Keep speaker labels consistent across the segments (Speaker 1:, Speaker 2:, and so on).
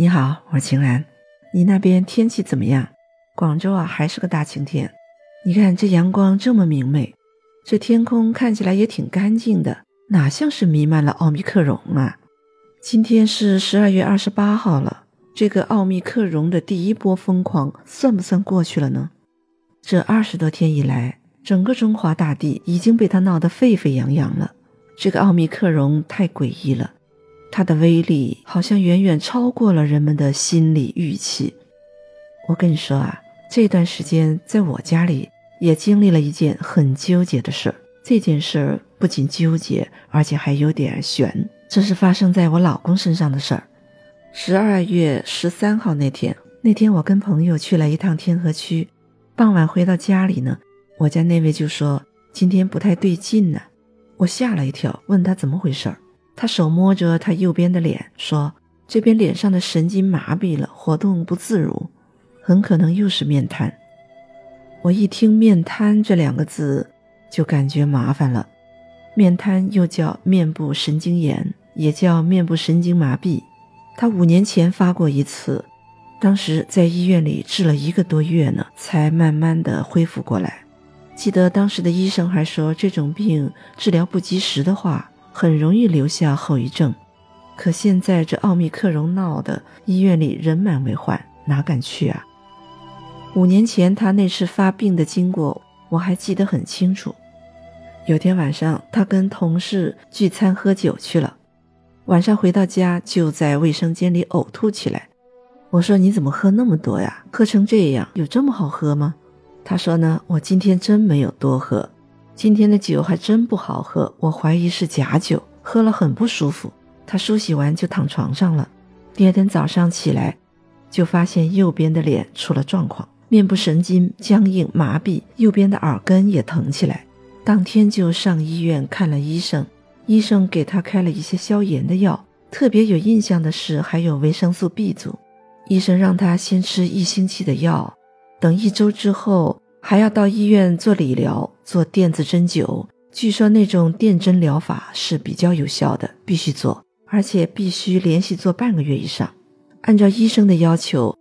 Speaker 1: 你好，我是晴岚。你那边天气怎么样？广州啊，还是个大晴天。你看这阳光这么明媚，这天空看起来也挺干净的，哪像是弥漫了奥密克戎啊？今天是十二月二十八号了，这个奥密克戎的第一波疯狂算不算过去了呢？这二十多天以来，整个中华大地已经被他闹得沸沸扬扬了。这个奥密克戎太诡异了。它的威力好像远远超过了人们的心理预期。我跟你说啊，这段时间在我家里也经历了一件很纠结的事儿。这件事儿不仅纠结，而且还有点悬。这是发生在我老公身上的事儿。十二月十三号那天，那天我跟朋友去了一趟天河区，傍晚回到家里呢，我家那位就说今天不太对劲呢。我吓了一跳，问他怎么回事儿。他手摸着他右边的脸，说：“这边脸上的神经麻痹了，活动不自如，很可能又是面瘫。”我一听“面瘫”这两个字，就感觉麻烦了。面瘫又叫面部神经炎，也叫面部神经麻痹。他五年前发过一次，当时在医院里治了一个多月呢，才慢慢的恢复过来。记得当时的医生还说，这种病治疗不及时的话。很容易留下后遗症，可现在这奥密克戎闹的，医院里人满为患，哪敢去啊？五年前他那次发病的经过，我还记得很清楚。有天晚上，他跟同事聚餐喝酒去了，晚上回到家就在卫生间里呕吐起来。我说：“你怎么喝那么多呀？喝成这样，有这么好喝吗？”他说：“呢，我今天真没有多喝。”今天的酒还真不好喝，我怀疑是假酒，喝了很不舒服。他梳洗完就躺床上了。第二天早上起来，就发现右边的脸出了状况，面部神经僵硬麻痹，右边的耳根也疼起来。当天就上医院看了医生，医生给他开了一些消炎的药。特别有印象的是，还有维生素 B 族。医生让他先吃一星期的药，等一周之后。还要到医院做理疗，做电子针灸。据说那种电针疗法是比较有效的，必须做，而且必须连续做半个月以上。按照医生的要求，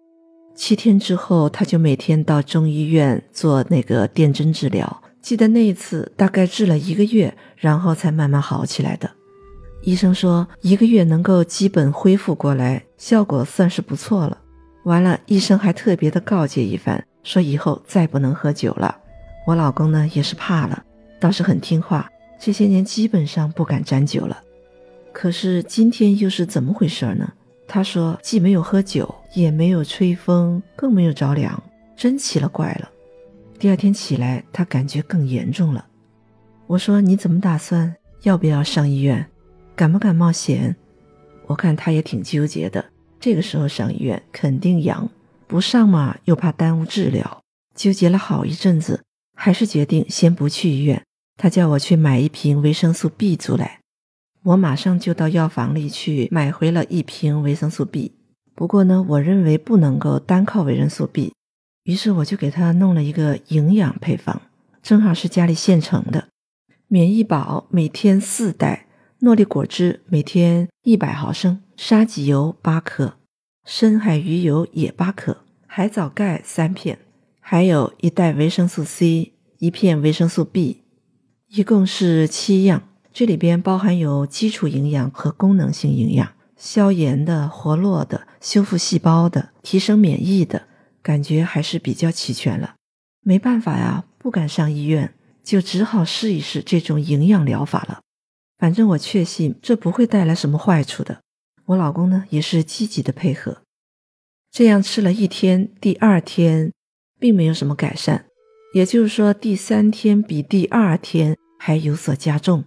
Speaker 1: 七天之后他就每天到中医院做那个电针治疗。记得那一次大概治了一个月，然后才慢慢好起来的。医生说一个月能够基本恢复过来，效果算是不错了。完了，医生还特别的告诫一番。说以后再不能喝酒了。我老公呢也是怕了，倒是很听话，这些年基本上不敢沾酒了。可是今天又是怎么回事呢？他说既没有喝酒，也没有吹风，更没有着凉，真奇了怪了。第二天起来，他感觉更严重了。我说你怎么打算？要不要上医院？敢不敢冒险？我看他也挺纠结的。这个时候上医院肯定阳。不上嘛，又怕耽误治疗，纠结了好一阵子，还是决定先不去医院。他叫我去买一瓶维生素 B 族来，我马上就到药房里去买回了一瓶维生素 B。不过呢，我认为不能够单靠维生素 B，于是我就给他弄了一个营养配方，正好是家里现成的：免疫宝每天四袋，诺丽果汁每天一百毫升，沙棘油八克。深海鱼油也八克，海藻钙三片，还有一袋维生素 C，一片维生素 B，一共是七样。这里边包含有基础营养和功能性营养，消炎的、活络的、修复细胞的、提升免疫的，感觉还是比较齐全了。没办法呀，不敢上医院，就只好试一试这种营养疗法了。反正我确信这不会带来什么坏处的。我老公呢也是积极的配合，这样吃了一天，第二天并没有什么改善，也就是说第三天比第二天还有所加重，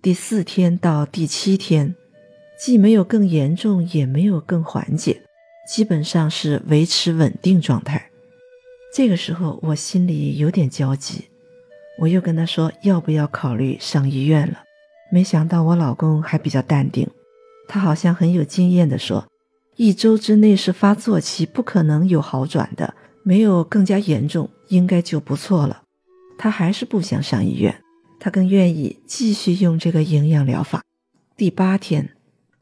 Speaker 1: 第四天到第七天既没有更严重，也没有更缓解，基本上是维持稳定状态。这个时候我心里有点焦急，我又跟他说要不要考虑上医院了，没想到我老公还比较淡定。他好像很有经验地说：“一周之内是发作期，不可能有好转的，没有更加严重，应该就不错了。”他还是不想上医院，他更愿意继续用这个营养疗法。第八天，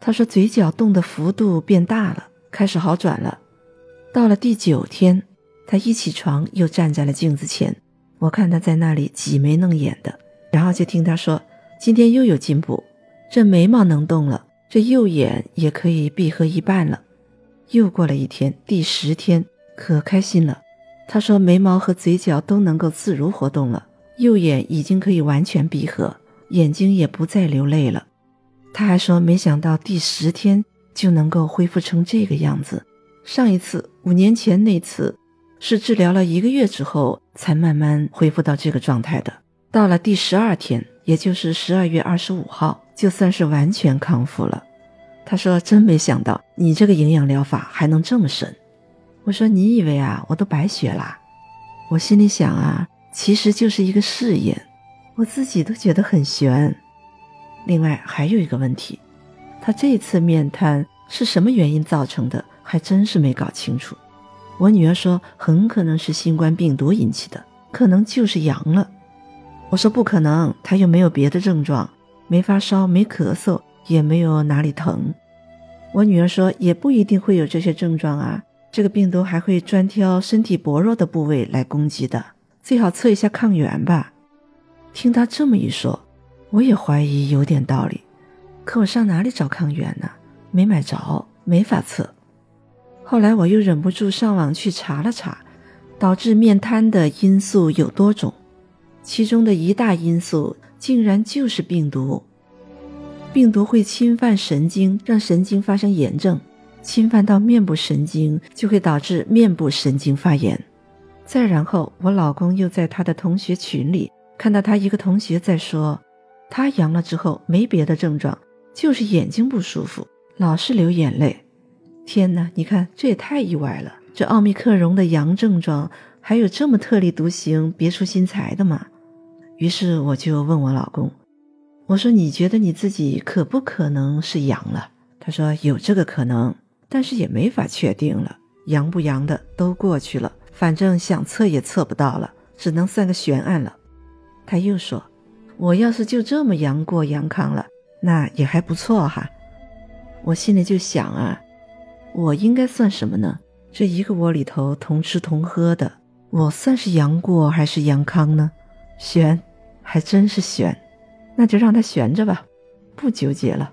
Speaker 1: 他说嘴角动的幅度变大了，开始好转了。到了第九天，他一起床又站在了镜子前，我看他在那里挤眉弄眼的，然后就听他说：“今天又有进步，这眉毛能动了，这右眼也可以闭合一半了。”又过了一天，第十天，可开心了。他说眉毛和嘴角都能够自如活动了，右眼已经可以完全闭合，眼睛也不再流泪了。他还说没想到第十天就能够恢复成这个样子。上一次五年前那次是治疗了一个月之后才慢慢恢复到这个状态的。到了第十二天，也就是十二月二十五号，就算是完全康复了。他说：“真没想到你这个营养疗法还能这么神。”我说：“你以为啊，我都白学啦？”我心里想啊，其实就是一个试验，我自己都觉得很悬。另外还有一个问题，他这次面瘫是什么原因造成的，还真是没搞清楚。我女儿说很可能是新冠病毒引起的，可能就是阳了。我说不可能，他又没有别的症状，没发烧，没咳嗽。也没有哪里疼，我女儿说也不一定会有这些症状啊。这个病毒还会专挑身体薄弱的部位来攻击的，最好测一下抗原吧。听她这么一说，我也怀疑有点道理。可我上哪里找抗原呢？没买着，没法测。后来我又忍不住上网去查了查，导致面瘫的因素有多种，其中的一大因素竟然就是病毒。病毒会侵犯神经，让神经发生炎症，侵犯到面部神经就会导致面部神经发炎。再然后，我老公又在他的同学群里看到他一个同学在说，他阳了之后没别的症状，就是眼睛不舒服，老是流眼泪。天哪，你看这也太意外了！这奥密克戎的阳症状还有这么特立独行、别出心裁的吗？于是我就问我老公。我说：“你觉得你自己可不可能是阳了？”他说：“有这个可能，但是也没法确定了。阳不阳的都过去了，反正想测也测不到了，只能算个悬案了。”他又说：“我要是就这么阳过阳康了，那也还不错哈。”我心里就想啊，我应该算什么呢？这一个窝里头同吃同喝的，我算是阳过还是阳康呢？悬，还真是悬。那就让他悬着吧，不纠结了。